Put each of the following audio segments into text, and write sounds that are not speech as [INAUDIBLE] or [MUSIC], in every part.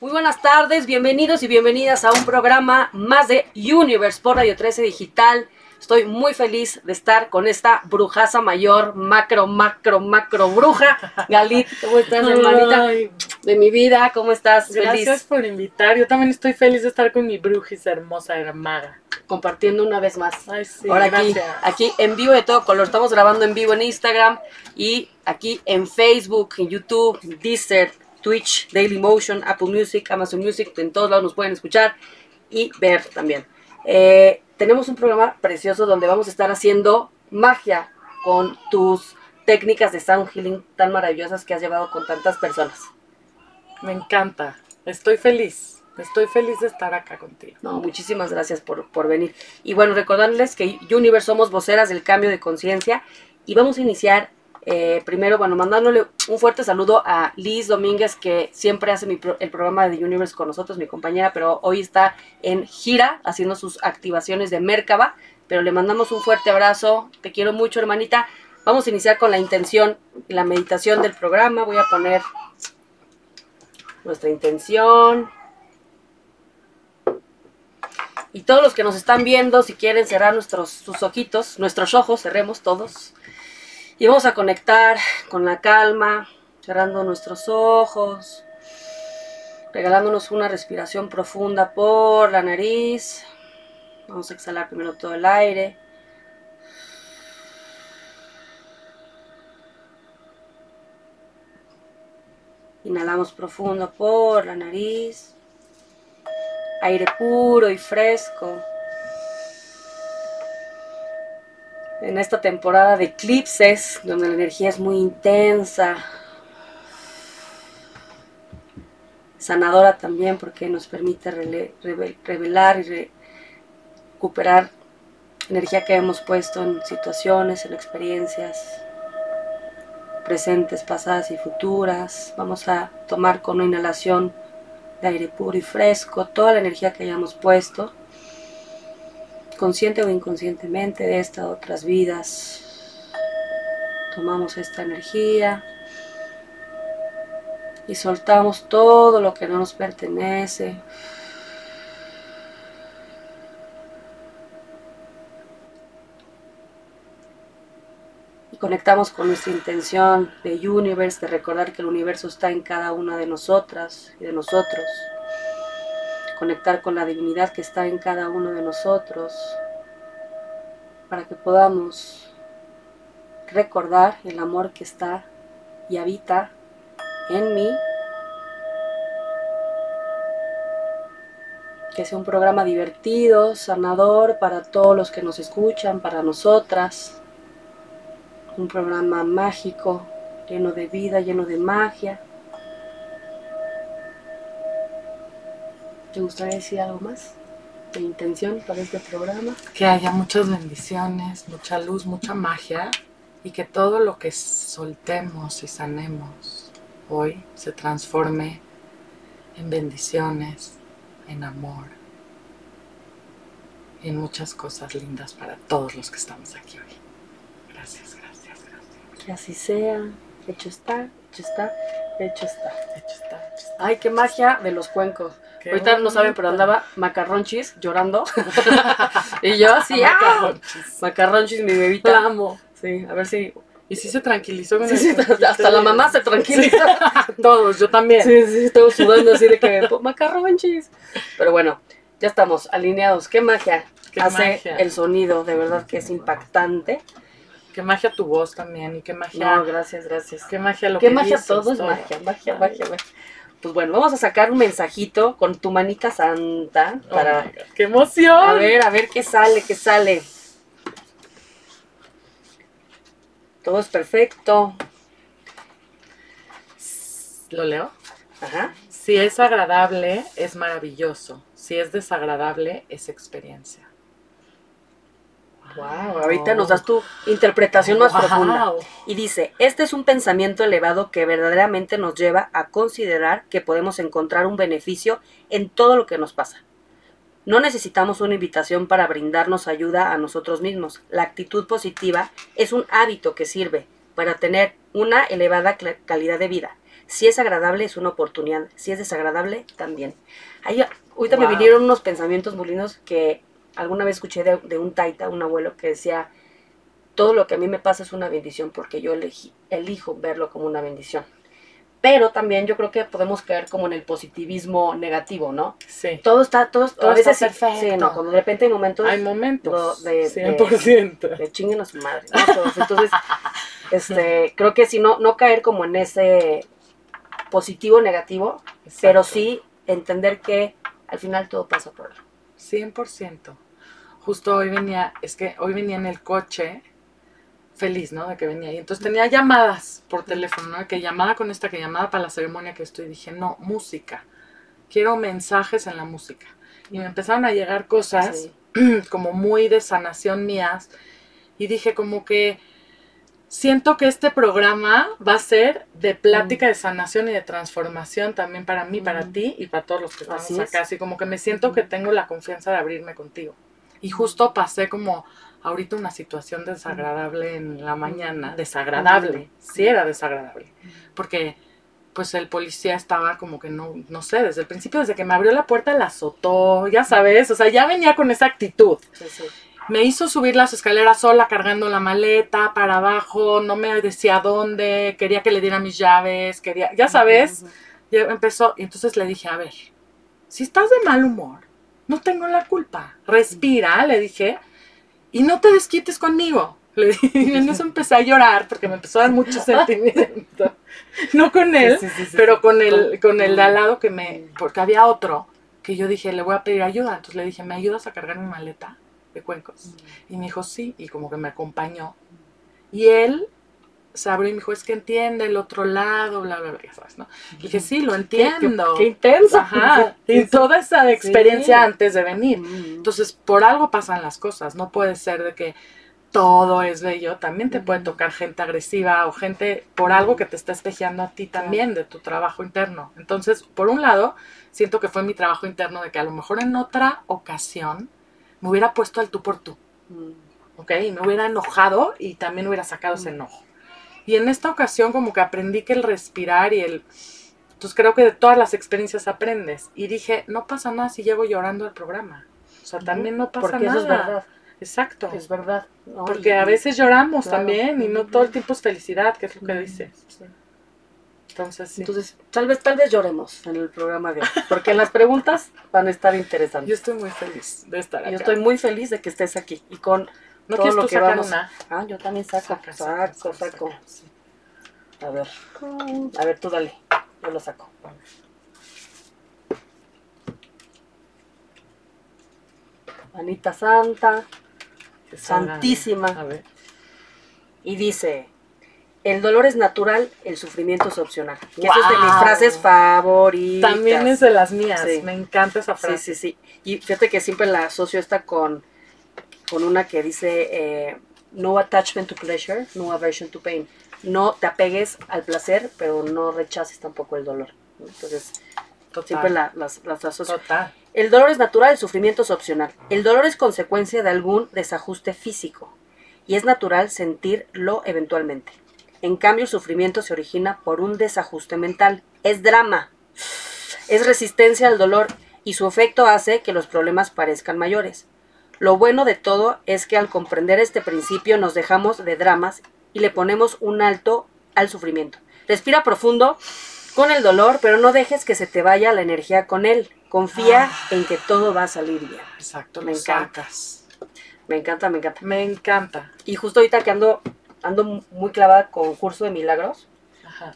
Muy buenas tardes, bienvenidos y bienvenidas a un programa más de Universe por Radio 13 Digital. Estoy muy feliz de estar con esta brujaza mayor, macro, macro, macro bruja. Galit, ¿cómo estás, hermanita? Ay, De mi vida, ¿cómo estás? gracias Feliz por invitar. Yo también estoy feliz de estar con mi brujis hermosa maga. compartiendo una vez más. Ay, sí, Ahora aquí, gracias. aquí en vivo de todo color. Estamos grabando en vivo en Instagram y aquí en Facebook, en YouTube, Deezer, Twitch, Dailymotion, Apple Music, Amazon Music. En todos lados nos pueden escuchar y ver también. Eh, tenemos un programa precioso donde vamos a estar haciendo magia con tus técnicas de sound healing tan maravillosas que has llevado con tantas personas. Me encanta. Estoy feliz. Estoy feliz de estar acá contigo. No, muchísimas gracias por, por venir. Y bueno, recordarles que Universe somos voceras del cambio de conciencia y vamos a iniciar eh, primero, bueno, mandándole un fuerte saludo a Liz Domínguez, que siempre hace el programa de Universe con nosotros, mi compañera, pero hoy está en gira haciendo sus activaciones de Merkaba. Pero le mandamos un fuerte abrazo. Te quiero mucho, hermanita. Vamos a iniciar con la intención, la meditación del programa. Voy a poner nuestra intención. Y todos los que nos están viendo, si quieren cerrar nuestros sus ojitos, nuestros ojos, cerremos todos. Y vamos a conectar con la calma, cerrando nuestros ojos, regalándonos una respiración profunda por la nariz. Vamos a exhalar primero todo el aire. Inhalamos profundo por la nariz aire puro y fresco. En esta temporada de eclipses, donde la energía es muy intensa, sanadora también porque nos permite revelar y re- recuperar energía que hemos puesto en situaciones, en experiencias presentes, pasadas y futuras. Vamos a tomar con una inhalación de aire puro y fresco, toda la energía que hayamos puesto, consciente o inconscientemente de estas otras vidas. Tomamos esta energía y soltamos todo lo que no nos pertenece. Y conectamos con nuestra intención de universe, de recordar que el universo está en cada una de nosotras y de nosotros. Conectar con la divinidad que está en cada uno de nosotros para que podamos recordar el amor que está y habita en mí. Que sea un programa divertido, sanador para todos los que nos escuchan, para nosotras un programa mágico, lleno de vida, lleno de magia. ¿Te gustaría decir algo más de intención para este programa? Que haya muchas bendiciones, mucha luz, mucha magia y que todo lo que soltemos y sanemos hoy se transforme en bendiciones, en amor, en muchas cosas lindas para todos los que estamos aquí hoy. Gracias, gracias, gracias. Que así sea. Hecho está, hecho está, hecho está. Hecho está, hecho está. Ay, qué magia de los cuencos. Ahorita no saben, pero andaba macarronchis llorando. [LAUGHS] y yo así. Macarronchis. Macarronchis, mi La bebita. amo. Sí, a ver si. Y sí se tranquilizó con Sí, el sí, cuentito hasta la mamá se tranquiliza. Sí, [LAUGHS] Todos, yo también. Sí, sí, todos sudando así de que "Po- macarronchis. Pero bueno, ya estamos alineados. Qué magia Qué hace magia. el sonido, de verdad que es impactante. Qué magia tu voz también y qué magia. No, gracias, gracias. Qué magia lo Qué que magia dices, todo es magia, magia, magia, magia. Pues bueno, vamos a sacar un mensajito con tu manita santa Oh para God, ¡Qué emoción! a ver, a ver qué sale, qué sale. Todo es perfecto. ¿Lo leo? Ajá. Si es agradable, es maravilloso. Si es desagradable, es experiencia. Wow, ahorita nos das tu interpretación más Wow. profunda. Y dice, este es un pensamiento elevado que verdaderamente nos lleva a considerar que podemos encontrar un beneficio en todo lo que nos pasa. No necesitamos una invitación para brindarnos ayuda a nosotros mismos. La actitud positiva es un hábito que sirve para tener una elevada calidad de vida. Si es agradable, es una oportunidad. Si es desagradable, también. Ahí, ahorita me vinieron unos pensamientos muy lindos que alguna vez escuché de, de un taita, un abuelo, que decía, todo lo que a mí me pasa es una bendición porque yo elegí- elijo verlo como una bendición. Pero también yo creo que podemos caer como en el positivismo negativo, ¿no? Sí. Todo está, todo, Todo a veces está perfecto. sí, no, cuando de repente hay momentos Hay momentos. Lo de- 100%. de chinguen a su madre, ¿no? Todos. Entonces, [LAUGHS] este, creo que si no, no caer como en ese positivo negativo, pero Exacto. sí entender que al final todo pasa por algo. 100%. Justo hoy venía, es que hoy venía en el coche feliz, ¿no? De que venía. Y entonces tenía llamadas por teléfono, ¿no? Que llamada con esta, que llamada para la ceremonia que estoy. Dije, no, música. Quiero mensajes en la música. Y me empezaron a llegar cosas Sí. [CLEARS THROAT] como muy de sanación mías. Y dije como que siento que este programa va a ser de plática de sanación y de transformación también para mí, para Mm. ti y para todos los que estamos Así es. acá. Así como que me siento que tengo la confianza de abrirme contigo. Y justo pasé como ahorita una situación desagradable en la mañana. Desagradable. Sí era desagradable. Porque pues el policía estaba como que no, no sé, desde el principio, desde que me abrió la puerta, la azotó, ya sabes, o sea, ya venía con esa actitud. Sí, sí. Me hizo subir las escaleras sola cargando la maleta para abajo, no me decía dónde, quería que le diera mis llaves, quería, ya sabes, ya empezó, y entonces le dije, a ver, si estás de mal humor, no tengo la culpa, respira, le dije, y no te desquites conmigo. Le dije, y en eso empecé a llorar porque me empezó a dar mucho sentimiento. [LAUGHS] No con él, Sí, sí, sí, pero con el, con el de al Mm. lado que me, porque había otro que yo dije, le voy a pedir ayuda. Entonces le dije, ¿me ayudas a cargar mi maleta de cuencos? Y me dijo, sí, y como que me acompañó. Y él se abrió y me dijo, es que entiende el otro lado, bla, bla, bla, ya sabes, ¿no? Y dije, sí, lo entiendo. Qué, qué intenso. Ajá. Y toda esa experiencia Sí. antes de venir. Mm. Entonces, por algo pasan las cosas. No puede ser de que todo es bello. También te puede Ujú. tocar gente agresiva o gente por algo que te está espejeando a ti también de tu trabajo interno. Entonces, por un lado, siento que fue mi trabajo interno de que a lo mejor en otra ocasión me hubiera puesto al tú por tú. Mm. ¿ok? Y me hubiera enojado y también hubiera sacado ese enojo. Y en esta ocasión como que aprendí que el respirar y el... Entonces creo que de todas las experiencias aprendes. Y dije, no pasa nada si llego llorando al programa. O sea, también no pasa Porque nada. eso es verdad. Exacto. Es verdad. ¿no? Porque Y- a veces lloramos Claro. también y no todo el tiempo es felicidad, que es lo que dices. sí. Entonces, sí. Entonces, tal vez, tal vez lloremos en el programa de hoy. Porque las preguntas van a estar yo interesantes. estoy muy feliz de estar acá. Yo estoy muy feliz de que estés aquí. Y con ¿No todo quieres lo tú que sacar vamos- una? Ah, yo también saco, Saca, saco, saca, saco, saco. sí. A ver, a ver, tú dale, yo lo saco. Anita Santa. Santísima. A ver. y dice, el dolor es natural, el sufrimiento es opcional. Y esa es de mis frases favoritas. También es de las mías. Sí. Me encanta esa Sí, frase. sí, sí. Y fíjate que siempre la asocio esta con, con una que dice, eh, no attachment to pleasure, no aversion to pain. No te apegues al placer, pero no rechaces tampoco el dolor. ¿no? Entonces, Total. siempre la- las, las asocio. Total. El dolor es natural, el sufrimiento es opcional. El dolor es consecuencia de algún desajuste físico y es natural sentirlo eventualmente. En cambio, el sufrimiento se origina por un desajuste mental. Es drama, es resistencia al dolor y su efecto hace que los problemas parezcan mayores. Lo bueno de todo es que al comprender este principio nos dejamos de dramas y le ponemos un alto al sufrimiento. Respira profundo con el dolor, pero no dejes que se te vaya la energía con él. Confía Ah. en que todo va a salir bien. Exacto, Me encanta. sacas. Me encanta, me encanta. Me encanta. Y justo ahorita que ando, ando muy clavada con curso de milagros, Ajá.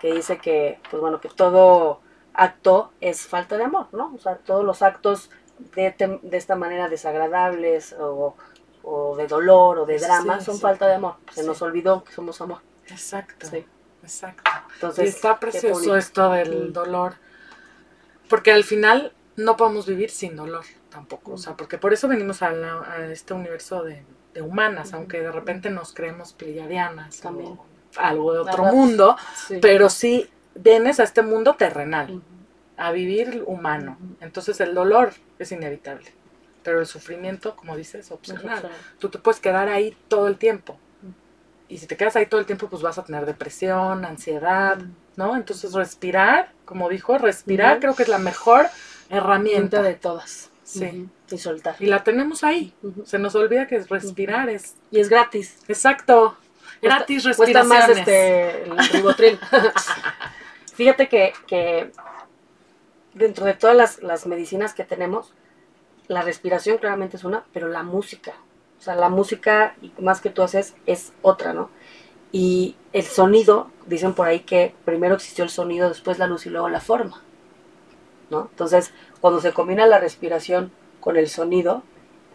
que dice que, pues bueno, que todo acto es falta de amor, ¿no? O sea, todos los actos de, de esta manera desagradables o, o de dolor o de drama sí, son sí. falta de amor. Se nos olvidó que somos amor. Exacto. Sí. Exacto. Entonces, y está precioso esto del Mm. dolor. Porque al final no podemos vivir sin dolor tampoco. O Mm. sea, porque por eso venimos a, la- a este universo de, de humanas, aunque de repente nos creemos pleiadianas También. o algo de otro mundo, Sí. pero sí vienes a este mundo terrenal. A vivir humano. Entonces el dolor es inevitable, pero el sufrimiento, como dices, es opcional. Tú te puedes quedar ahí todo el tiempo. y si te quedas ahí todo el tiempo, pues vas a tener depresión, ansiedad, ¿no? Entonces respirar, como dijo, respirar creo que es la mejor herramienta. De todas. Sí. Ujú. Y soltar. Y la tenemos ahí. Se nos olvida que respirar es... Y es gratis. Exacto. Cuesta- Gratis Cuesta respiraciones. más este, el ribotril. [LAUGHS] Fíjate que, que dentro de todas las, las medicinas que tenemos, la respiración claramente es una, pero la música. O sea, la música, más que tú haces, es otra, ¿no? Y el sonido, dicen por ahí que primero existió el sonido, después la luz y luego la forma. ¿No? Entonces, cuando se combina la respiración con el sonido,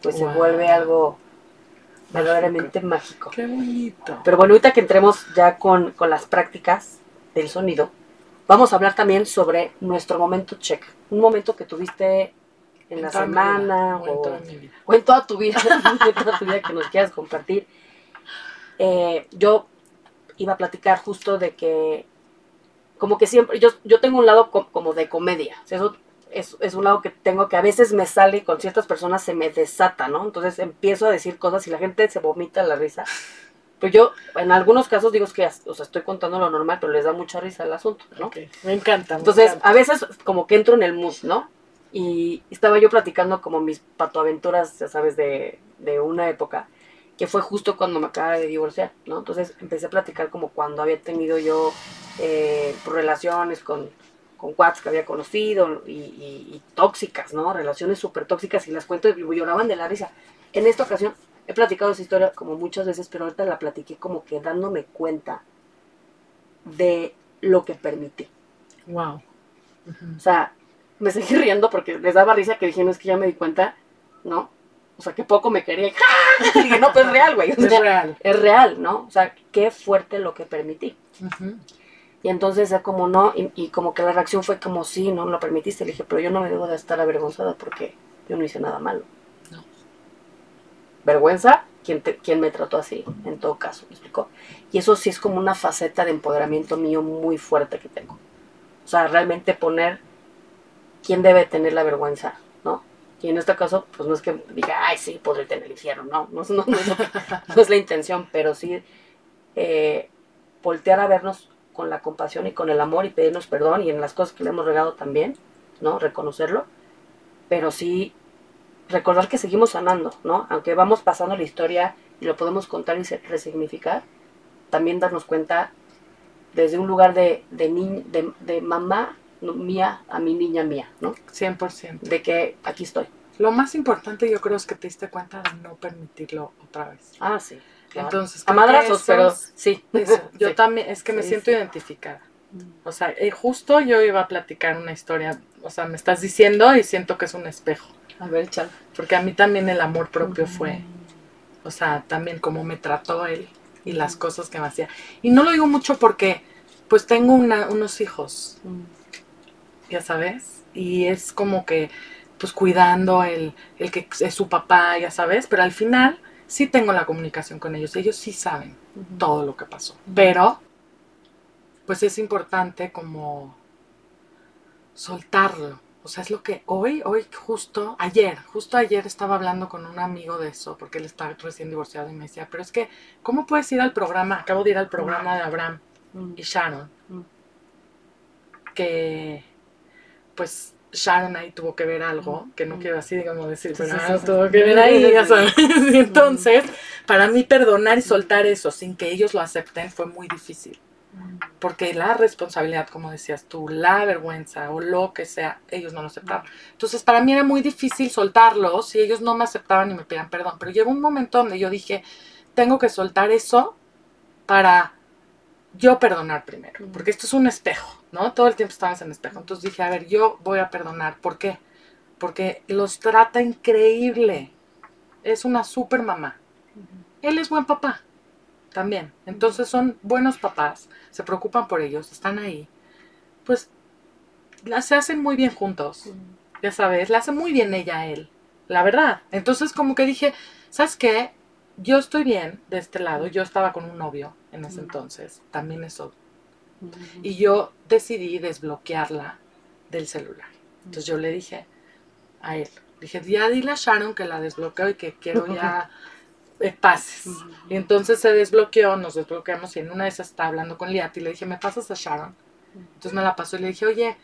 pues Wow. se vuelve algo verdaderamente mágico. Qué bonito. Pero bueno, ahorita que entremos ya con, con las prácticas del sonido, vamos a hablar también sobre nuestro momento check. Un momento que tuviste en la semana vida, o en toda mi vida. o en toda tu vida, [LAUGHS] en toda tu vida que nos quieras compartir. Eh, yo iba a platicar justo de que, como que siempre, yo, yo tengo un lado co- como de comedia. O sea, eso es, es un lado que tengo que a veces me sale y con ciertas personas se me desata, ¿no? Entonces empiezo a decir cosas y la gente se vomita la risa. Pero yo, en algunos casos digo es que, o sea, estoy contando lo normal, pero les da mucha risa el asunto, ¿no? Me encanta. me Entonces, encanta. a veces como que entro en el mood, ¿no? Y estaba yo platicando como mis patoaventuras, ya sabes, de, de una época, que fue justo cuando me acababa de divorciar, ¿no? Entonces empecé a platicar como cuando había tenido yo eh, relaciones con, con cuates que había conocido y, y- y tóxicas, ¿no? Relaciones súper tóxicas y las cuento y lloraban de la risa. En esta ocasión he platicado esa historia como muchas veces, pero ahorita la platiqué como que dándome cuenta de lo que permití. Wow. O sea, me seguí riendo porque les daba risa que dije, no, es que ya me di cuenta, ¿no? O sea, que poco me quería. [LAUGHS] Y dije, no, pues es real, güey. O Es real. es real, ¿no? O sea, qué fuerte lo que permití. Y entonces, como no, y, y como que la reacción fue como, sí, no, lo permitiste. Le dije, pero yo no me debo de estar avergonzada porque yo no hice nada malo. Vergüenza, quien, te- quien me trató así, en todo caso, ¿me explicó? Y eso sí es como una faceta de empoderamiento mío muy fuerte que tengo. O sea, realmente poner quién debe tener la vergüenza, ¿no? Y en este caso, pues no es que diga, ay, sí, podré tener el infierno, no, [LAUGHS] no, no, no es, no es la intención, pero sí eh, voltear a vernos con la compasión y con el amor y pedirnos perdón y en las cosas que le hemos regado también, ¿no? Reconocerlo, pero sí recordar que seguimos sanando, ¿no? Aunque vamos pasando la historia y lo podemos contar y resignificar, también darnos cuenta desde un lugar de, de, ni- de, de mamá mía a mi niña mía, ¿no? 100%. De que aquí estoy. Lo más importante yo creo es que te diste cuenta de no permitirlo otra vez. Ah, sí. claro. Entonces, a madrazos, pero sí. Eso, [LAUGHS] yo Sí. también, es que me Sí, siento sí. identificada. O sea, eh, justo yo iba a platicar una historia, o sea, me estás diciendo y siento que es un espejo, A ver, chal. porque a mí también el amor propio fue, o sea, también como me trató él y las cosas que me hacía. Y no lo digo mucho porque, pues tengo una- unos hijos, ya sabes, y es como que, pues cuidando el, el que es su papá, ya sabes, pero al final sí tengo la comunicación con ellos, ellos sí saben todo lo que pasó. Pero, pues es importante como soltarlo. O sea, es lo que hoy, hoy justo, ayer, justo ayer estaba hablando con un amigo de eso, porque él está recién divorciado y me decía, pero es que, ¿cómo puedes ir al programa? Acabo de ir al programa de Abraham y Sharon, Mm. que pues Sharon ahí tuvo que ver algo, que no quiero así, digamos, decir, pero sí, sí, tuvo que ver ahí, ya sabes. Y [LAUGHS] [LAUGHS] entonces, para mí perdonar y soltar eso sin que ellos lo acepten fue muy difícil. Porque la responsabilidad, como decías tú, la vergüenza o lo que sea, ellos no lo aceptaban. Entonces, para mí era muy difícil soltarlo si ellos no me aceptaban y me pedían perdón. Pero llegó un momento donde yo dije, tengo que soltar eso para yo perdonar primero. Porque esto es un espejo, ¿no? Todo el tiempo estabas en espejo. Entonces dije, a ver, yo voy a perdonar. ¿Por qué? Porque los trata increíble. Es una super mamá. Él es buen papá también. Entonces son buenos papás, se preocupan por ellos, están ahí. Pues la- se hacen muy bien juntos, ya sabes, la hace muy bien ella a él, la verdad. Entonces como que dije, ¿sabes qué? Yo estoy bien de este lado, yo estaba con un novio en ese entonces, también eso. Y yo decidí desbloquearla del celular. Entonces yo le dije a él, dije, ya dile a Sharon que la desbloqueo y que quiero ya [LAUGHS] pases. Y entonces se desbloqueó, nos desbloqueamos y en una de esas estaba hablando con Liat y le dije, ¿me pasas a Sharon? Entonces me la pasó y le dije, oye,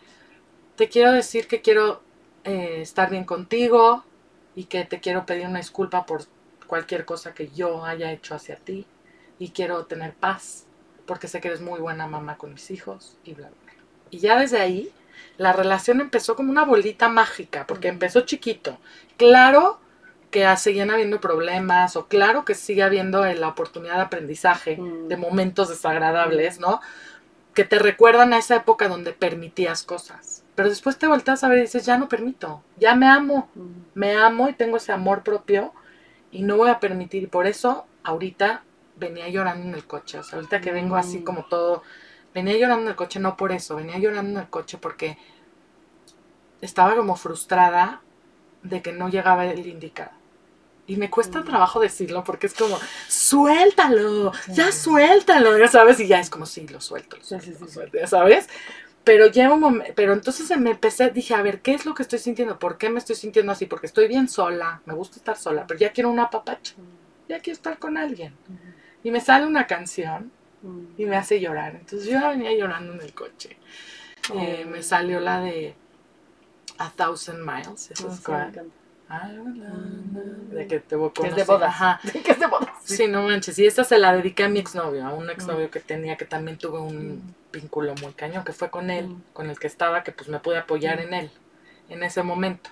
te quiero decir que quiero eh, estar bien contigo y que te quiero pedir una disculpa por cualquier cosa que yo haya hecho hacia ti y quiero tener paz porque sé que eres muy buena mamá con mis hijos y bla, bla, bla. Y ya desde ahí la relación empezó como una bolita mágica porque empezó chiquito. Claro que seguían habiendo problemas o claro que sigue habiendo la oportunidad de aprendizaje Mm. de momentos desagradables, ¿no? Que te recuerdan a esa época donde permitías cosas. Pero después te volteas a ver y dices, ya no permito, ya me amo, Ujú. me amo y tengo ese amor propio y no voy a permitir. Y por eso ahorita venía llorando en el coche. O sea, ahorita que vengo así Mm. como todo, venía llorando en el coche, no por eso, venía llorando en el coche porque estaba como frustrada de que no llegaba el indicado. Y me cuesta trabajo decirlo porque es como, suéltalo, ya suéltalo, ya sabes, y ya es como, sí, lo suelto, lo Sí, suelto, sí, lo sí, suelto, ya sabes. Pero llega un momento, pero entonces me empecé, dije, a ver, ¿qué es lo que estoy sintiendo? ¿Por qué me estoy sintiendo así? Porque estoy bien sola, me gusta estar sola, pero ya quiero una papacha, ya quiero estar con alguien. Y me sale una canción y me hace llorar. Entonces yo venía llorando en el coche. Eh, Oh. me salió la de A Thousand Miles, esa Ah, es De que te voy a Que es de bodas. Ajá. [LAUGHS] que es de bodas. Sí, no manches. Y esta se la dediqué a mi exnovio, a un exnovio que tenía, que también tuve un Mm. vínculo muy cañón, que fue con él, Mm. con el que estaba, que pues me pude apoyar Mm. en él, en ese momento.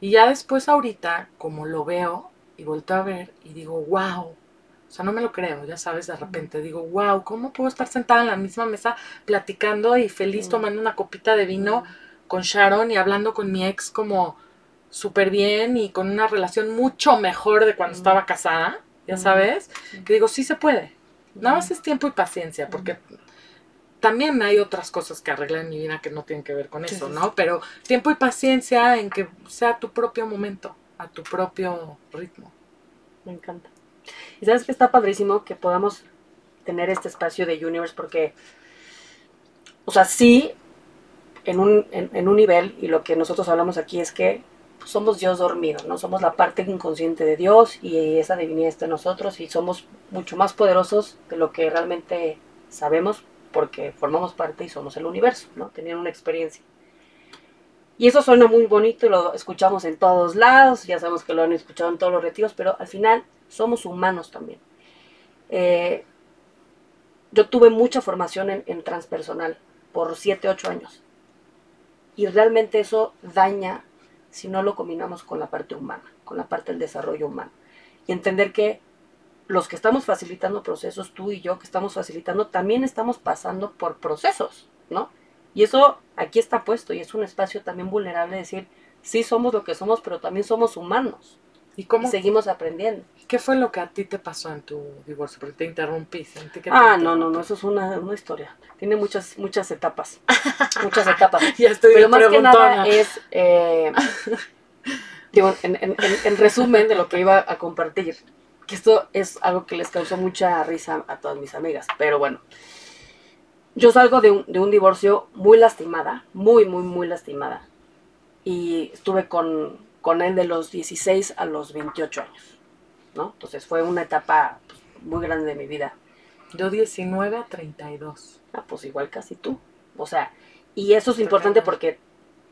Y ya después ahorita, como lo veo y vuelto a ver y digo, wow. O sea, no me lo creo, ya sabes, de repente digo, wow, ¿cómo puedo estar sentada en la misma mesa platicando y feliz Mm. tomando una copita de vino con Sharon y hablando con mi ex como súper bien y con una relación mucho mejor de cuando Mm. estaba casada, ya Mm. sabes? Que digo, sí se puede. Nada más Ujú. es tiempo y paciencia, porque también hay otras cosas que arreglar en mi vida que no tienen que ver con eso, ¿no? Pero tiempo y paciencia en que sea tu propio momento, a tu propio ritmo. Me encanta. Y sabes que está padrísimo que podamos tener este espacio de Universe porque, o sea, sí, en un, en, en un nivel, y lo que nosotros hablamos aquí es que somos Dios dormido, ¿no? Somos la parte inconsciente de Dios y esa divinidad está en nosotros y somos mucho más poderosos de lo que realmente sabemos porque formamos parte y somos el universo, ¿no? Tener una experiencia. Y eso suena muy bonito y lo escuchamos en todos lados, ya sabemos que lo han escuchado en todos los retiros, pero al final somos humanos también. Eh, yo tuve mucha formación en, en transpersonal por 7, 8 años. Y realmente eso daña si no lo combinamos con la parte humana, con la parte del desarrollo humano. Y entender que los que estamos facilitando procesos, tú y yo que estamos facilitando, también estamos pasando por procesos, ¿no? Y eso aquí está puesto y es un espacio también vulnerable de decir, sí somos lo que somos, pero también somos humanos ¿Y y cómo, seguimos aprendiendo. qué fue lo que a ti te pasó en tu divorcio? Porque te interrumpí. sentí que te Ah, no, no, no, eso es una, una historia. Tiene muchas, muchas etapas. [LAUGHS] muchas etapas. [LAUGHS] Ya estoy Pero más que nada es, eh, [LAUGHS] digo, en, en- en- en resumen de lo que iba a compartir, que esto es algo que les causó mucha risa a todas mis amigas, pero bueno, yo salgo de un, de un divorcio muy lastimada, muy, muy, muy lastimada, y estuve con, con él de los 16 a los 28 años, ¿no? Entonces fue una etapa pues, muy grande de mi vida. Yo 19 a 32. Ah, pues igual casi tú. O sea, y eso es importante porque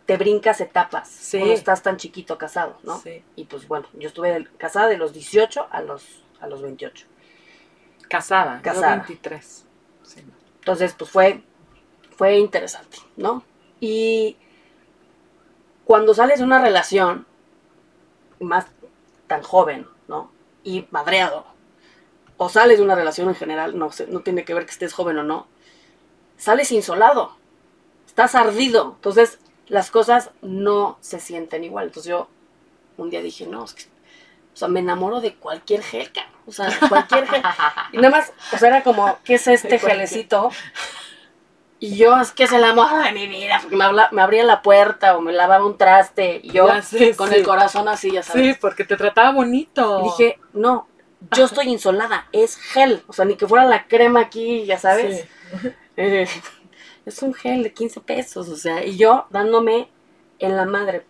te brincas etapas Sí. cuando estás tan chiquito casado, ¿no? Sí. Y pues bueno, yo estuve casada de los 18 a los, a los 28. Casada. Casada. Yo 23. Sí. Entonces, pues fue, fue interesante, ¿no? Y cuando sales de una relación, más tan joven, ¿no? Y madreado, o sales de una relación en general, no, tiene que ver que estés joven o no, sales insolado, estás ardido, entonces las cosas no se sienten igual. Entonces yo un día dije, no, es que, o sea, me enamoro de cualquier gel, o sea, cualquier gel. Y nada más, o sea, era como, ¿qué es este gelecito? Y yo, es que es el amor de mi vida, porque me, habla- me abría la puerta o me lavaba un traste y yo sé, con sí. el corazón así, ya sabes. Sí, porque te trataba bonito. Y dije, no, yo estoy insolada, es gel, o sea, ni que fuera la crema aquí, ya sabes. Sí. Eh, [LAUGHS] es un gel de 15 pesos, o sea, y yo dándome en la madre.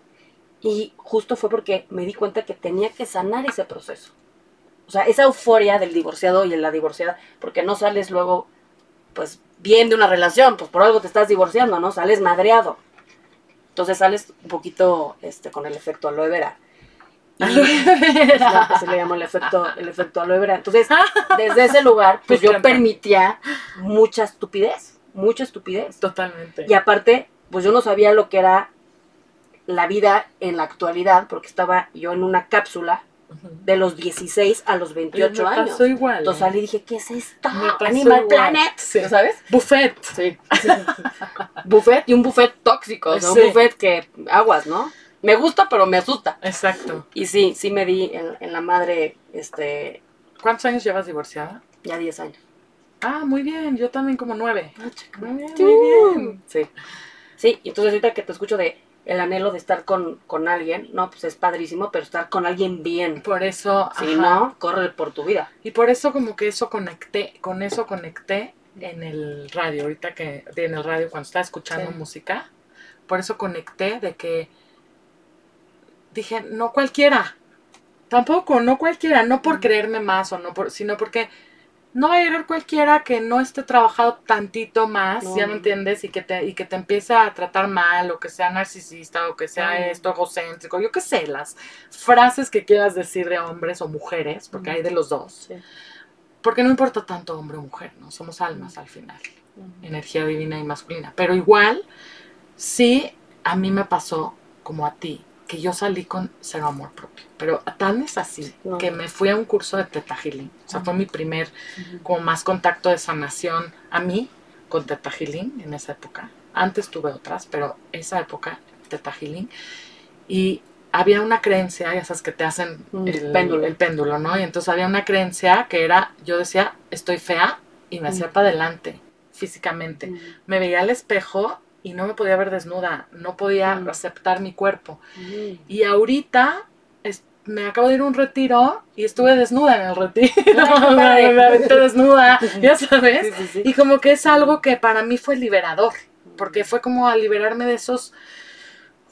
Y justo fue porque me di cuenta que tenía que sanar ese proceso. O sea, esa euforia del divorciado y de la divorciada, porque no sales luego, pues, bien de una relación, pues por algo te estás divorciando, ¿no? Sales madreado. Entonces sales un poquito este, con el efecto aloe vera. Y es lo que se le llama el efecto, el efecto aloe vera. Entonces, desde ese lugar, pues Me yo permitía mucha estupidez, mucha estupidez. Totalmente. Y aparte, pues yo no sabía lo que era la vida en la actualidad, porque estaba yo en una cápsula. De los 16 a los 28 Me años. pasó igual. Entonces ¿eh? salí y dije, ¿qué es esto? Animal igual. Planet. Sí. ¿Lo ¿Sabes? Buffet. Sí. [LAUGHS] buffet y un buffet tóxico, o sea, Sí. un buffet que aguas, ¿no? Me gusta, pero me asusta. Exacto. Y sí, sí me di en, en la madre, este, ¿Cuántos años llevas divorciada? ya 10 años. Ah, muy bien. Yo también como nueve. Muy bien, muy bien. Sí. Sí, entonces ahorita que te escucho de el anhelo de estar con, con alguien, no, pues es padrísimo, pero estar con alguien bien. Por eso, Si ajá. no, corre por tu vida. Y por eso como que eso conecté, con eso conecté en el radio, ahorita que en el radio cuando estaba escuchando Sí. música, por eso conecté de que dije, no cualquiera, tampoco, no cualquiera, no por creerme más o no por, sino porque no va a llegar cualquiera que no esté trabajado tantito más, No. ya me entiendes, y que te, y que te empiece a tratar mal, o que sea narcisista, o que sea esto, egocéntrico, yo qué sé, las frases que quieras decir de hombres o mujeres, porque hay de los dos. Sí. Porque no importa tanto hombre o mujer, ¿no? Somos almas al final, energía divina y masculina. Pero igual, sí, a mí me pasó como a ti, que yo salí con cero amor propio. Pero tan es así No. que me fui a un curso de Teta Healing. O sea, fue mi primer, como más contacto de sanación a mí con Teta Healing en esa época. Antes tuve otras, pero esa época, Teta Healing. Y había una creencia, ya sabes, que te hacen Mm, el, péndulo. el péndulo, ¿no? Y entonces había una creencia que era, yo decía, estoy fea y me hacía Mm. para adelante físicamente. Mm. Me veía al espejo y no me podía ver desnuda, no podía Mm. aceptar mi cuerpo. Mm. Y ahorita es- me acabo de ir a un retiro y estuve desnuda en el retiro. Ay, [LAUGHS] me aventé desnuda, [LAUGHS] ya sabes. Sí, sí, sí. Y como que es algo que para mí fue liberador, porque fue como a liberarme de esos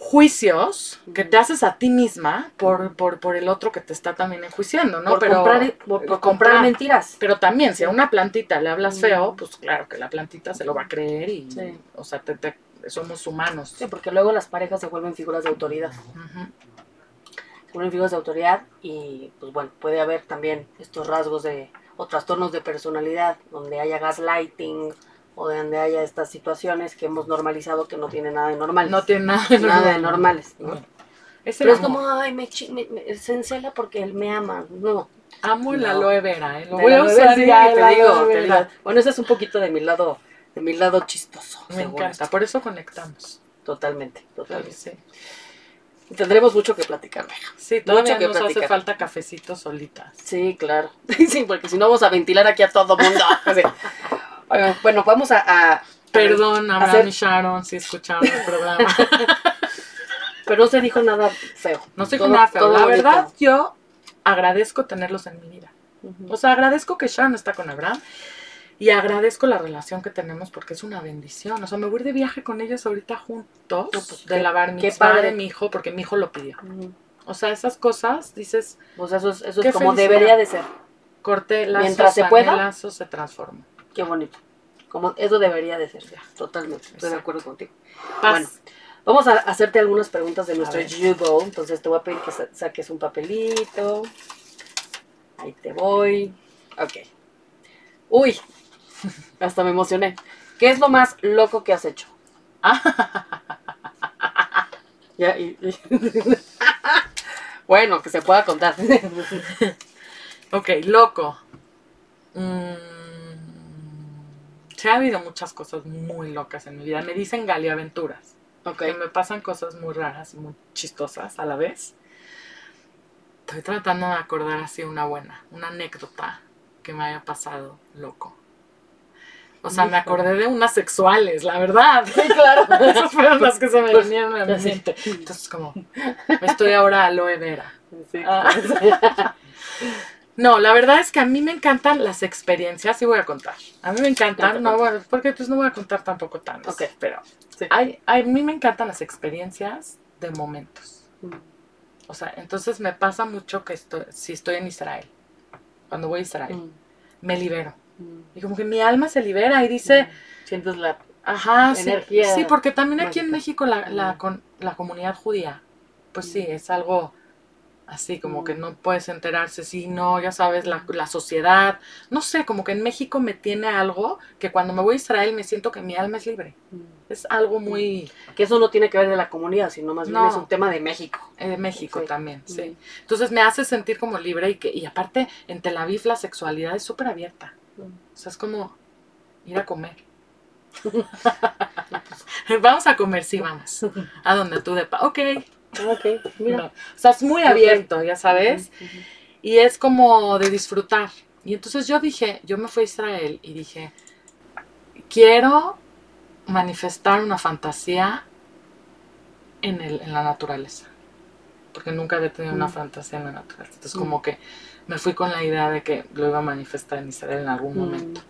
juicios que te haces a ti misma por, por, por el otro que te está también enjuiciando, ¿no? por, comprar, por, por comprar mentiras. Pero también, si a una plantita le hablas Mm. feo, pues claro que la plantita se lo va a creer y, Sí. o sea, te- te- somos humanos. Sí, porque luego las parejas se vuelven figuras de autoridad. Se vuelven figuras de autoridad y, pues bueno, puede haber también estos rasgos de, o trastornos de personalidad, donde haya gaslighting o donde haya estas situaciones que hemos normalizado que no tienen nada de normales. No tiene nada de nada de normal. normales, ¿no? Es Pero es como, ay, me, me- me- se encela porque él me ama. No. Amo el No. aloe vera, ¿eh? Lo De voy a usar ya, te digo, te vera. digo. Bueno, ese es un poquito de mi lado, de mi lado chistoso. Me encanta, esto. por eso conectamos. Totalmente, totalmente. Sí, Tendremos mucho que platicar, Meja. sí todavía que nos hace falta cafecito solitas. Sí, claro. [LAUGHS] Sí, porque si no vamos a ventilar aquí a todo mundo. [LAUGHS] Así. Bueno, vamos a, a- Perdón, Abraham hacer- y Sharon, si escucharon el programa. [LAUGHS] Pero no se dijo nada feo. No sé Todo- nada feo. La bonito. verdad, yo agradezco tenerlos en mi vida. O sea, agradezco que Sharon está con Abraham y agradezco la relación que tenemos porque es una bendición. O sea, me voy de viaje con ellos ahorita juntos No, pues, de qué- lavar mi padre. de mi hijo porque mi hijo lo pidió. O sea, esas cosas, dices, Pues eso es, eso es como felicidad. debería de ser. corte lazos, Mientras se pueda. lazos, se transforma. Qué bonito. Como eso debería de ser. Totalmente. Estoy de acuerdo contigo. Paz. Bueno, vamos a hacerte algunas preguntas de nuestro. Jugo. Entonces te voy a pedir que sa- saques un papelito. Ahí te voy. Ok. Uy, [LAUGHS] hasta me emocioné. ¿Qué es lo más loco que has hecho? [LAUGHS] Ya, y- y- [LAUGHS] bueno, que se pueda contar. Ok, loco. Mm, sí, ha habido muchas cosas muy locas en mi vida. Me dicen Gali Aventuras. ok. Que me pasan cosas muy raras y muy chistosas a la vez. Estoy tratando de acordar así una buena, una anécdota que me haya pasado loco. O sea, me acordé de unas sexuales, la verdad. Sí, claro. [LAUGHS] Esas fueron las que se me Pues, vinieron a mi mente. Entonces, como, estoy ahora aloe vera. Sí. Ah. [LAUGHS] No, la verdad es que a mí me encantan las experiencias y voy a contar. A mí me encantan, no, bueno, porque pues no voy a contar tampoco tanto. Ok. Pero Sí. hay- a mí me encantan las experiencias de momentos. O sea, entonces me pasa mucho que estoy, si estoy en Israel cuando voy a Israel. Mm, Me libero. mm. Y como que mi alma se libera y dice, Sientes la... ajá, sí, Energía sí, porque también aquí en. México la, la, Mm. con, la comunidad judía, pues sí, Mm. es algo así, como que no puedes enterarse, sí, no, ya sabes, la, la sociedad, no sé, como que en México me tiene algo que cuando me voy a Israel me siento que mi alma es libre. Mm. Es algo muy Que eso no tiene que ver de la comunidad, sino más bien No. es un tema de México. eh, de México Sí. también, sí. Entonces me hace sentir como libre y que y aparte en Tel Aviv la sexualidad es súper abierta. O sea, es como ir a comer. [LAUGHS] vamos a comer, sí, vamos. A donde tú de pa. Ok. Ok, mira. No. O sea, es muy abierto, ya sabes. Y es como de disfrutar. Y entonces yo dije, yo me fui a Israel y dije, quiero manifestar una fantasía en, el, en la naturaleza. Porque nunca había tenido una Mm. fantasía en la naturaleza. Entonces Mm. como que me fui con la idea de que lo iba a manifestar en Israel en algún Mm. momento.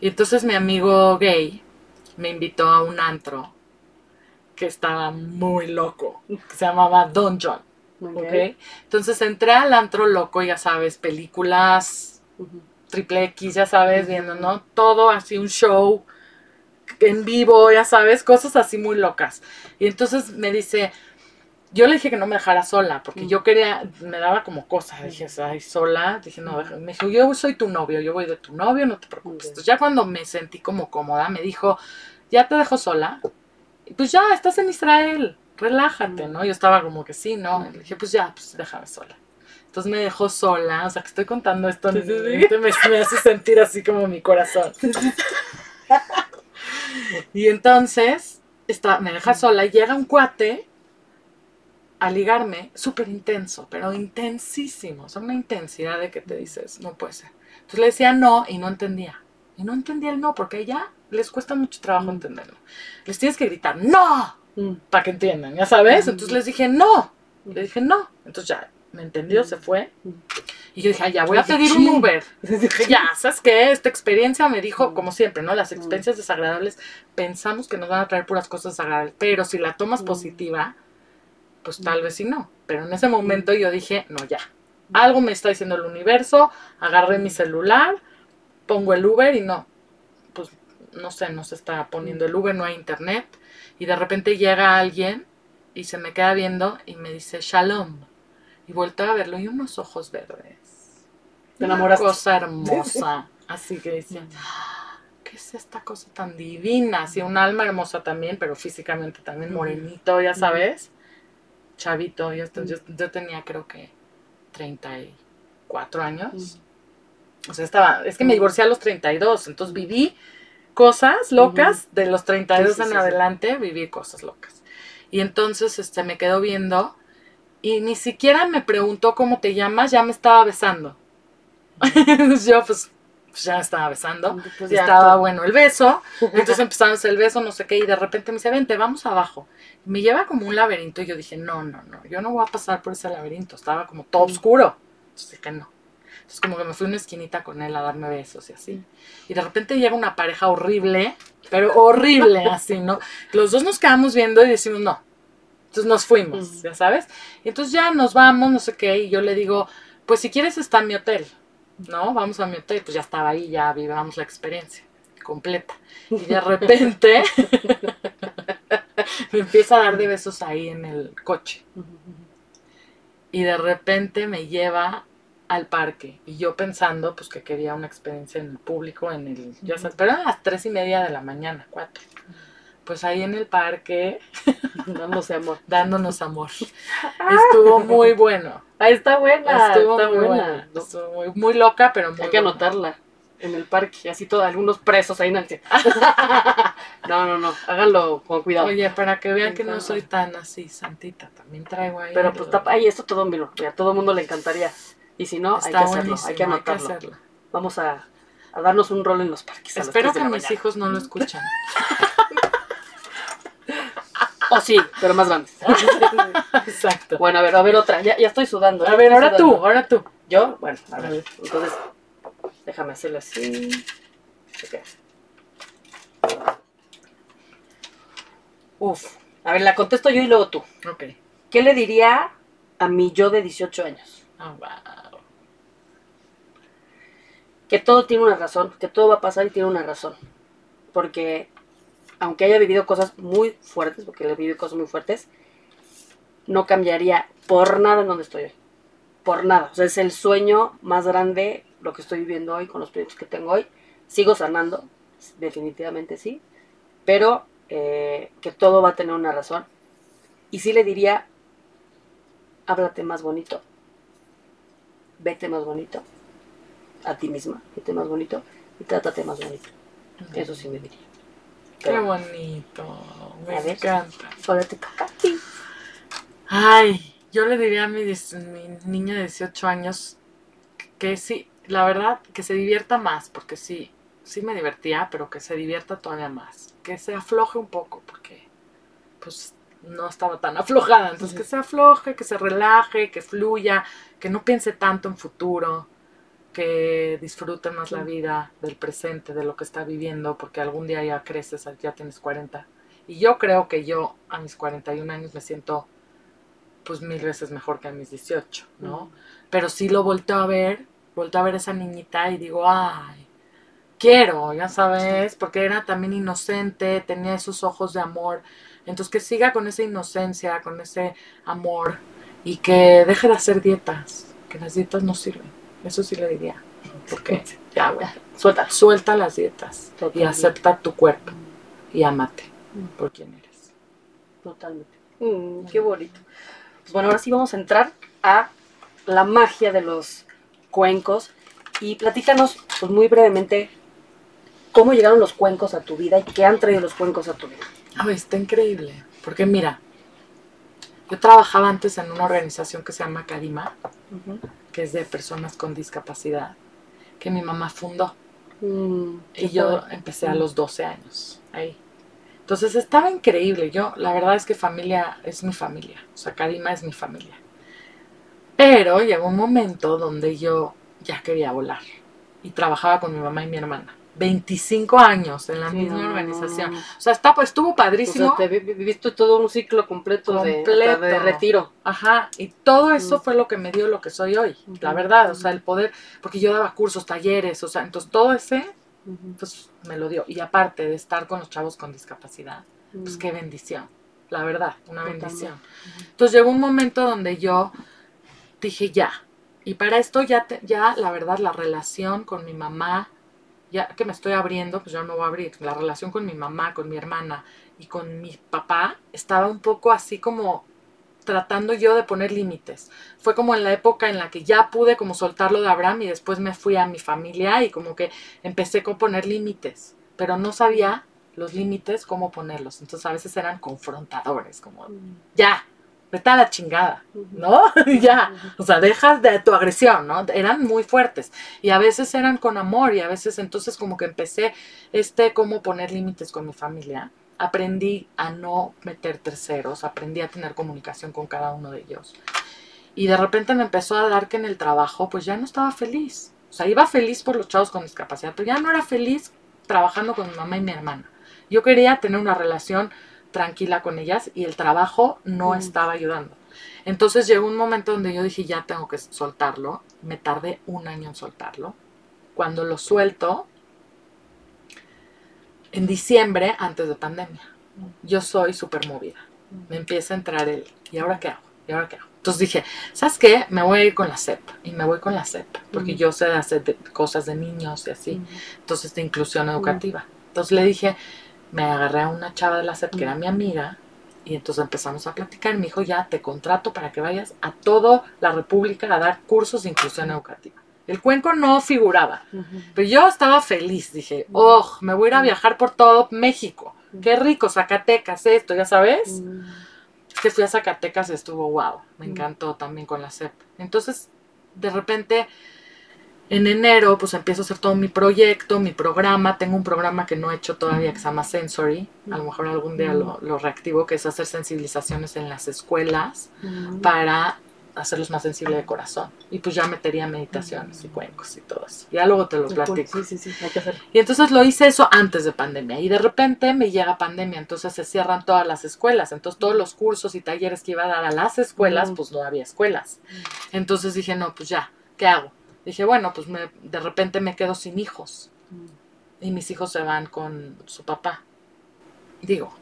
Y entonces mi amigo gay me invitó a un antro que estaba muy loco, que se llamaba. Ok. ¿ok? Entonces entré al antro loco, ya sabes, películas triple X, ya sabes, viendo, ¿no? Todo así, un show en vivo, ya sabes, cosas así muy locas. Y entonces me dice, yo le dije que no me dejara sola, porque Mm. yo quería, me daba como cosa, dije, ay, sola, dije, no, me dijo, yo soy tu novio, yo voy de tu novio, no te preocupes. Entonces ya cuando me sentí como cómoda, me dijo, ya te dejo sola, pues ya, estás en Israel, relájate. ¿no? Yo estaba como que sí, ¿no? Y le dije, pues ya, pues déjame sola. Entonces me dejó sola, o sea que estoy contando esto, Sí, sí, sí. me, me hace sentir así como mi corazón. y entonces está, me deja sola y llega un cuate a ligarme súper intenso, pero intensísimo, o sea, una intensidad de que te dices, no puede ser. Entonces le decía no y no entendía. Y no entendía el no, porque ya les cuesta mucho trabajo Mm. entenderlo. Les tienes que gritar, no, Mm. para que entiendan, ¿ya sabes? Mm. Entonces les dije, no. Le dije, no. Entonces ya, me entendió, se fue. Mm. Y yo dije, "Ay, ya voy a pedir un. Uber. [LAUGHS] Dije, ya, ¿sabes qué? Esta experiencia me dijo, Mm. como siempre, ¿no? Las experiencias desagradables, pensamos que nos van a traer puras cosas desagradables, pero si la tomas Mm. positiva, pues Mm. tal vez sí no. Pero en ese momento yo dije, no, ya. Algo me está diciendo el universo, agarré mi celular, pongo el Uber y no, no sé, no se está poniendo el Uber, no hay internet. Y de repente llega alguien y se me queda viendo y me dice, Shalom. Y vuelto a verlo y unos ojos verdes. Te Una enamoraste. cosa [LAUGHS] hermosa. Así que decía, "Ah, ¿qué es esta cosa tan divina? Así un alma hermosa también, pero físicamente también Ujú. morenito, ya sabes. Chavito, yo, yo, yo tenía creo que 34 años. Mm. O sea, estaba, es que me divorcié a los 32, entonces viví cosas locas, de los 32 Sí, sí, en sí, adelante viví cosas locas. Y entonces este, me quedó viendo y ni siquiera me preguntó cómo te llamas, ya me estaba besando. [LAUGHS] Yo pues, pues, ya me estaba besando. Pues ya, estaba todo. bueno el beso, entonces [LAUGHS] empezamos el beso, no sé qué, y de repente me dice, vente, vamos abajo. Me lleva como un laberinto y yo dije, no, no, no, yo no voy a pasar por ese laberinto, estaba como todo oscuro. Entonces dije, no. Entonces como que me fui a una esquinita con él a darme besos y así. Y de repente llega una pareja horrible, pero horrible [LAUGHS] así, ¿no? Los dos nos quedamos viendo y decimos, no. Entonces nos fuimos, ya sabes. Y entonces ya nos vamos, no sé qué, y yo le digo, pues si quieres está en mi hotel, ¿no? Vamos a mi hotel, pues ya estaba ahí, ya vivamos la experiencia completa. Y de repente [LAUGHS] me empieza a dar de besos ahí en el coche. Y de repente me lleva al parque. Y yo pensando, pues que quería una experiencia en el público, en el, ya sabes, pero eran las tres y media de la mañana, cuatro. Pues ahí en el parque, [LAUGHS] Dándose amor. [LAUGHS] dándonos amor. Estuvo muy bueno. Ahí está buena. Estuvo está muy buena. buena. Estuvo muy, muy loca, pero muy Hay que buena. anotarla en el parque, así todos algunos presos ahí en el [LAUGHS] No, no, no, háganlo con cuidado. Oye, para que vean que no soy tan así, santita, también traigo ahí. Pero pues tapa, ay, esto todo miro, a todo el mundo le encantaría. Y si no, hay que hacerlo, hay que anotarlo. Vamos a, a darnos un rol en los parques. a Espero que mis mañana. hijos no lo escuchen. [LAUGHS] Oh, sí, pero más grandes. [LAUGHS] Exacto. bueno, a ver, a ver otra. Ya, ya estoy sudando. A ya ver, ahora tú, ahora tú. ¿Yo? Bueno, a A ver. ver. Entonces, déjame hacerlo así. Ok. Uf. A ver, la contesto yo y luego tú. Ok. ¿Qué le diría a mi yo de 18 años? Ah, wow. Que todo tiene una razón, que todo va a pasar y tiene una razón. Porque aunque haya vivido cosas muy fuertes, porque le he vivido cosas muy fuertes, no cambiaría por nada en donde estoy hoy. Por nada. O sea, es el sueño más grande lo que estoy viviendo hoy con los proyectos que tengo hoy. Sigo sanando, definitivamente sí, pero eh, que todo va a tener una razón. Y sí le diría, háblate más bonito, vete más bonito a ti misma, vete más bonito y trátate más bonito. Eso sí me diría. Qué bonito, me A encanta. Ahora te toca. Ay, yo le diría a mi, mi niña de 18 años que sí, la verdad, que se divierta más, porque sí, sí me divertía, pero que se divierta todavía más. Que se afloje un poco, porque pues no estaba tan aflojada. Entonces, que se afloje, que se relaje, que fluya, que no piense tanto en futuro, que disfrute más la vida del presente, de lo que está viviendo, porque algún día ya creces, ya tienes 40. Y yo creo que yo a mis 41 años me siento pues mil veces mejor que a mis 18, ¿no? Pero sí lo volteo a ver, volteo a ver esa niñita y digo, ay, quiero, ya sabes, porque era también inocente, tenía esos ojos de amor. Entonces que siga con esa inocencia, con ese amor y que deje de hacer dietas, que las dietas no sirven. Eso sí le diría. Porque ya, güey, Suelta. suelta las dietas y Totalmente. acepta tu cuerpo y amate por quien eres. Totalmente. Mm, qué bonito. Pues bueno, ahora sí vamos a entrar a la magia de los cuencos y platícanos pues muy brevemente cómo llegaron los cuencos a tu vida y qué han traído los cuencos a tu vida. Ay, está increíble. Porque mira, yo trabajaba antes en una organización que se llama Cadima, que es de personas con discapacidad, que mi mamá fundó. Mm, Y yo padre. empecé a los 12 años ahí. Entonces estaba increíble. Yo, la verdad es que familia es mi familia. O sea, Cadima es mi familia. Pero llegó un momento donde yo ya quería volar. Y trabajaba con mi mamá y mi hermana. 25 años en la Sí, misma no, organización. no, no. O sea, está, pues, estuvo O padrísimo. sea, te vi- viviste todo un ciclo completo, De, Completo. de retiro. Ajá, y todo eso Mm. fue lo que me dio lo que soy hoy, la verdad, o sea, el poder, porque yo daba cursos, talleres, o sea, entonces todo ese, pues me lo dio. Y aparte de estar con los chavos con discapacidad, pues qué bendición, la verdad, una bendición. Entonces llegó un momento donde yo dije ya, y para esto ya, te- ya la verdad, la relación con mi mamá, ya que me estoy abriendo, pues yo no voy a abrir, la relación con mi mamá, con mi hermana y con mi papá estaba un poco así como tratando yo de poner límites. Fue como en la época en la que ya pude como soltarlo de Abraham y después me fui a mi familia y como que empecé con poner límites, pero no sabía los límites cómo ponerlos. Entonces a veces eran confrontadores, como ya, vete a la chingada, ¿no? [LAUGHS] ya, o sea, dejas de tu agresión, ¿no? Eran muy fuertes y a veces eran con amor y a veces entonces como que empecé este cómo poner límites con mi familia. Aprendí a no meter terceros, aprendí a tener comunicación con cada uno de ellos. Y de repente me empezó a dar que en el trabajo pues ya no estaba feliz. O sea, iba feliz por los chavos con discapacidad, pero ya no era feliz trabajando con mi mamá y mi hermana. Yo quería tener una relación tranquila con ellas y el trabajo no Mm. estaba ayudando. Entonces llegó un momento donde yo dije, ya tengo que soltarlo. Me tardé un año en soltarlo. Cuando lo suelto, en diciembre, antes de pandemia, yo soy súper movida. Me empieza a entrar el, ¿y ahora qué hago? ¿Y ahora qué hago? Entonces dije, ¿sabes qué? Me voy a ir con la CEP. Y me voy con la CEP, porque Mm. yo sé hacer de- cosas de niños y así. Entonces, de inclusión educativa. Entonces le dije, me agarré a una chava de la SEP que era mi amiga y entonces empezamos a platicar. Me dijo, ya te contrato para que vayas a toda la República a dar cursos de inclusión educativa. El cuenco no figuraba, pero yo estaba feliz. Dije, oh, me voy a ir a viajar por todo México. Qué rico, Zacatecas, esto, ya sabes. Es que fui a Zacatecas estuvo wow, me encantó también con la CEP. Entonces, de repente, en enero, pues empiezo a hacer todo mi proyecto, mi programa. Tengo un programa que no he hecho todavía que se llama Sensory. A lo mejor algún día lo, lo reactivo, que es hacer sensibilizaciones en las escuelas para hacerlos más sensibles de corazón. Y pues ya metería meditaciones y cuencos y todo eso. Ya luego te lo platico. Sí, sí, sí, hay que hacerlo. Y entonces lo hice eso antes de pandemia. Y de repente me llega pandemia, entonces se cierran todas las escuelas. Entonces todos los cursos y talleres que iba a dar a las escuelas, Mm. pues no había escuelas. Entonces dije, no, pues ya, ¿qué hago? Dije, bueno, pues me, de repente me quedo sin hijos Mm. y mis hijos se van con su papá. Digo,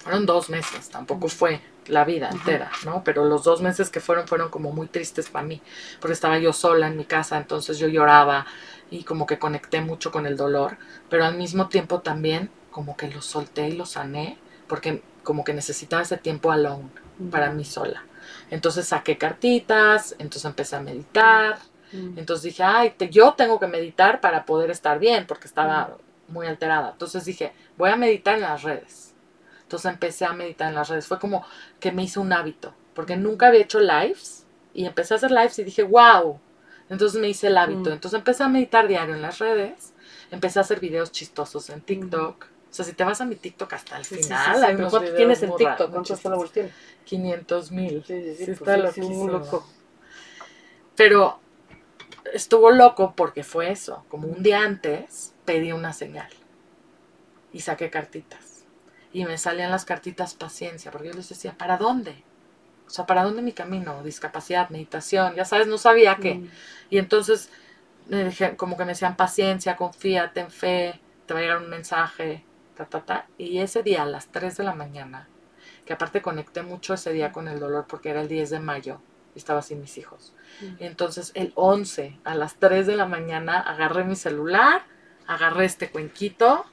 fueron dos meses, tampoco fue la vida entera, ¿no? Pero los dos meses que fueron fueron como muy tristes para mí, porque estaba yo sola en mi casa, entonces yo lloraba y como que conecté mucho con el dolor, pero al mismo tiempo también como que lo solté y lo sané, porque como que necesitaba ese tiempo alone para mí sola. Entonces saqué cartitas, entonces empecé a meditar, Mm. entonces dije, ay, te- yo tengo que meditar para poder estar bien, porque estaba muy alterada. Entonces dije, voy a meditar en las redes. Entonces empecé a meditar en las redes. Fue como que me hice un hábito, porque nunca había hecho lives y empecé a hacer lives y dije, wow. Entonces me hice el hábito. Mm. Entonces empecé a meditar diario en las redes, empecé a hacer videos chistosos en TikTok. O sea, si te vas a mi TikTok hasta el Sí, sí, sí, final, sí, pero unos ¿cuánto tienes en TikTok? ¿Cuántos followers tienes? 500 mil. Sí, sí, sí, Sí, pues está sí, sí, loco. Pero estuvo loco porque fue eso. Como un día antes pedí una señal y saqué cartitas. Y me salían las cartitas paciencia, porque yo les decía, ¿para dónde? O sea, ¿para dónde mi camino? Discapacidad, meditación, ya sabes, no sabía qué. Mm. Y entonces, me dije- como que me decían paciencia, confía, ten fe, te va a llegar un mensaje, ta, ta, ta. Y ese día, a las 3 de la mañana, que aparte conecté mucho ese día con el dolor porque era el 10 de mayo estaba sin mis hijos. Mm. Entonces, el 11, a las 3 de la mañana, agarré mi celular, agarré este cuenquito.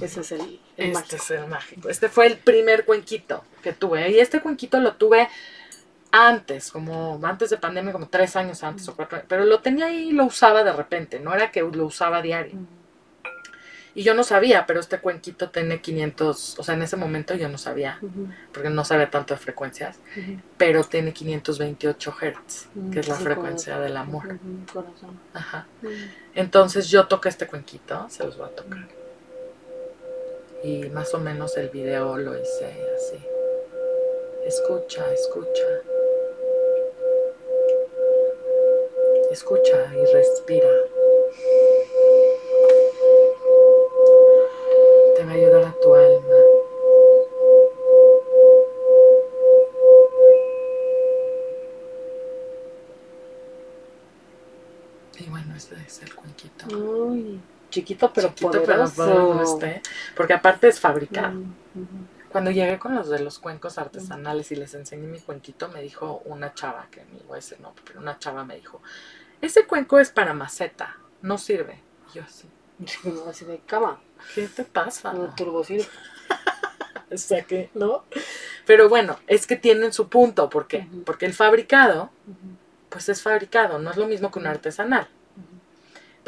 Ese es el, el Este mágico. es el mágico. Este fue el primer cuenquito que tuve. Y este cuenquito lo tuve antes, como antes de pandemia, como tres años antes o cuatro Pero lo tenía ahí y lo usaba de repente. No era que lo usaba diario. Mm. Y yo no sabía, pero este cuenquito tiene 500, o sea, en ese momento yo no sabía, porque no sabía tanto de frecuencias, pero tiene 528 Hz, que es la Sí, frecuencia del amor. Corazón. Ajá. Mm. Entonces yo toqué este cuenquito, se los voy a tocar. Y más o menos el video lo hice así. Escucha, escucha. Escucha y respira. Este es el cuenquito. Uy, chiquito pero Chiquito, pero poderoso. poderoso, ¿eh? Porque aparte es fabricado. Mm. Cuando llegué con los de los cuencos artesanales y les enseñé mi cuenquito, me dijo una chava, que ni voy a decir no, pero una chava me dijo, ese cuenco es para maceta, no sirve. Y yo así, [LAUGHS] de cama, ¿qué te pasa? turbocino. [LAUGHS] O sea que, ¿no? Pero bueno, es que tienen su punto, ¿por qué? Porque el fabricado, pues es fabricado, no es lo mismo que un artesanal.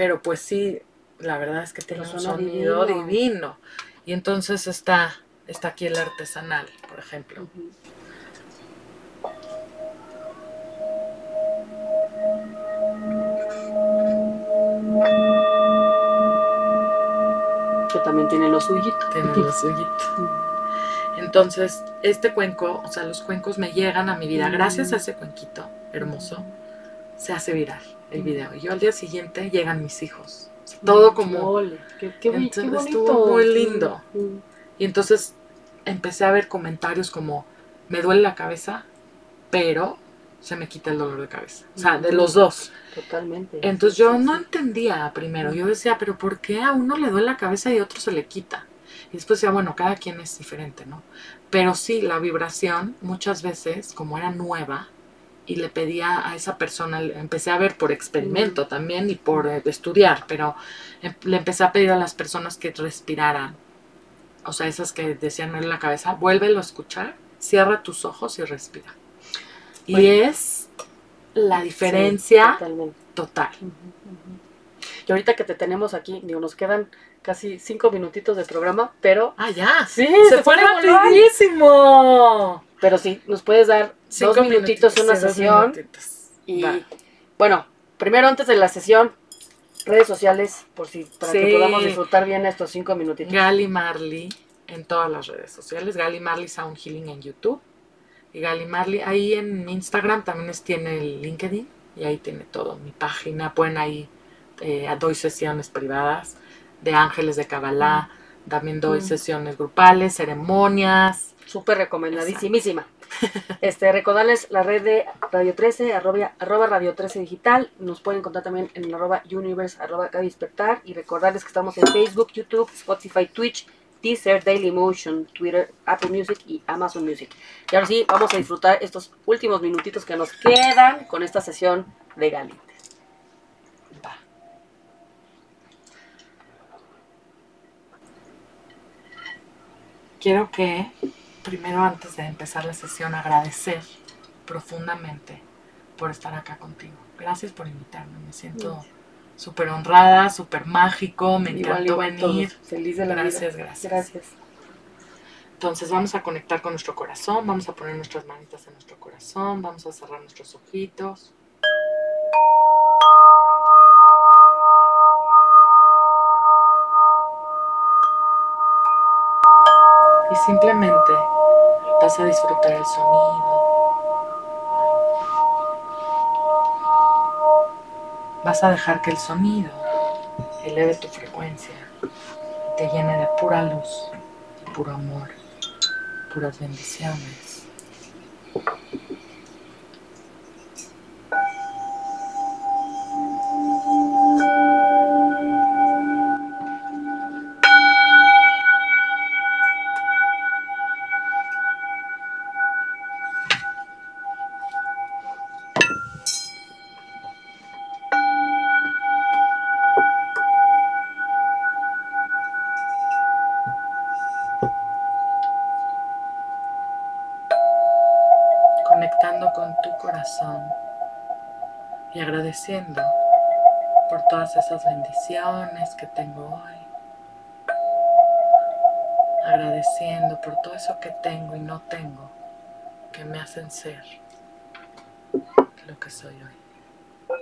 Pero pues sí, la verdad es que tiene un sonido divino. divino. Y entonces está, está aquí el artesanal, por ejemplo. Que también tiene lo suyito. Tiene lo suyito. [LAUGHS] Entonces, este cuenco, o sea, los cuencos me llegan a mi vida. Gracias a ese cuenquito hermoso, se hace viral el video. Y yo al día siguiente llegan mis hijos. Todo como... Qué, qué, Entonces, bonito. estuvo muy lindo. Mm, mm. Y entonces empecé a ver comentarios como, me duele la cabeza, pero se me quita el dolor de cabeza. O sea, de los dos. Totalmente. Entonces yo no entendía primero. Yo decía, pero ¿por qué a uno le duele la cabeza y a otro se le quita? Y después decía, bueno, cada quien es diferente, ¿no? Pero sí, la vibración, muchas veces, como era nueva, y le pedía a esa persona, empecé a ver por experimento también y por eh, estudiar, pero em- le empecé a pedir a las personas que respiraran. O sea, esas que decían en la cabeza, vuélvelo a escuchar, cierra tus ojos y respira. Y es la diferencia total. Y ahorita que te tenemos aquí, digo, nos quedan casi cinco minutitos de programa, pero Ah, ya. sí, Se fue fue rapidísimo. Pero sí, nos puedes dar Cinco dos minutitos, una sí, dos sesión. minutitos. Y Va. bueno, primero antes de la sesión, redes sociales, por si, para que podamos disfrutar bien estos cinco minutitos. Gali Marley en todas las redes sociales. Gali Marley Sound Healing en YouTube. Y Gali Marley ahí en Instagram también tiene el LinkedIn. Y ahí tiene todo. Mi página. Pueden ahí. Eh, doy sesiones privadas de ángeles de Kabbalah. También doy Mm. sesiones grupales, ceremonias. Súper recomendadísimísima. [LAUGHS] Este, recordarles la red de Radio 13, arroba, arroba Radio 13 Digital. Nos pueden encontrar también en arroba universe, arroba acá despertar. Y recordarles que estamos en Facebook, YouTube, Spotify, Twitch, Deezer, Dailymotion, Twitter, Apple Music y Amazon Music. Y ahora sí, vamos a disfrutar estos últimos minutitos que nos quedan con esta sesión de Galite. Va. Quiero que, primero antes de empezar la sesión, agradecer profundamente por estar acá contigo. Gracias por invitarme, me siento súper honrada, súper mágico, me Igual, encantó igual, venir. Feliz de la Gracias, vida. gracias. Gracias. Entonces vamos a conectar con nuestro corazón, vamos a poner nuestras manitas en nuestro corazón, vamos a cerrar nuestros ojitos. Simplemente vas a disfrutar el sonido. Vas a dejar que el sonido eleve tu frecuencia y te llene de pura luz puro amor, puras bendiciones. Agradeciendo por todas esas bendiciones que tengo hoy. Agradeciendo por todo eso que tengo y no tengo que me hacen ser lo que soy hoy.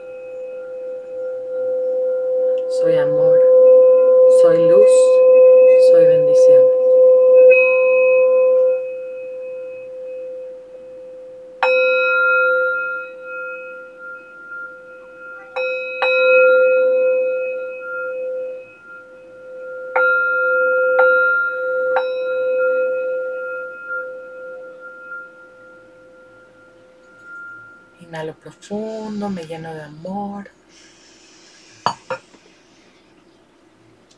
Soy amor, soy luz, soy bendición. Profundo, me lleno de amor.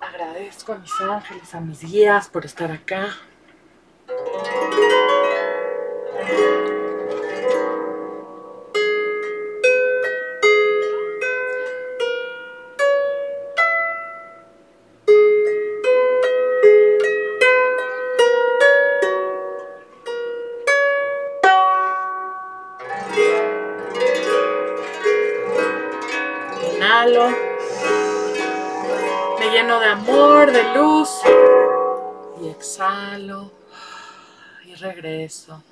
Agradezco a mis ángeles, a mis guías por estar acá. Regreso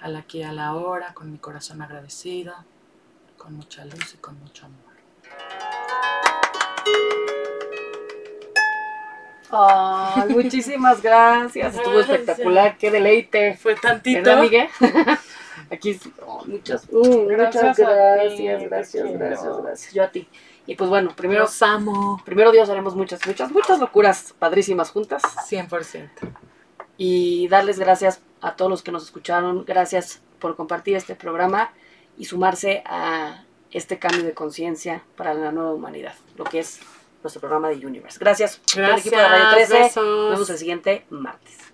al aquí a la hora con mi corazón agradecido, con mucha luz y con mucho amor. Ay, muchísimas gracias. [LAUGHS] Estuvo espectacular, qué deleite. Fue tantito. ¿Verdad, Miguel? [LAUGHS] Aquí sí. Oh, muchas, uh, Gracias muchas a ti, gracias, gracias, gracias, gracias. Yo a ti. Y pues bueno, primero, Los amo. primero Dios haremos muchas, muchas, muchas locuras padrísimas juntas. 100%. Y darles gracias a todos los que nos escucharon. Gracias por compartir este programa y sumarse a este cambio de conciencia para la nueva humanidad, lo que es nuestro programa de Universe. Gracias. El equipo de Radio 13. Gracias. Nos vemos el siguiente martes.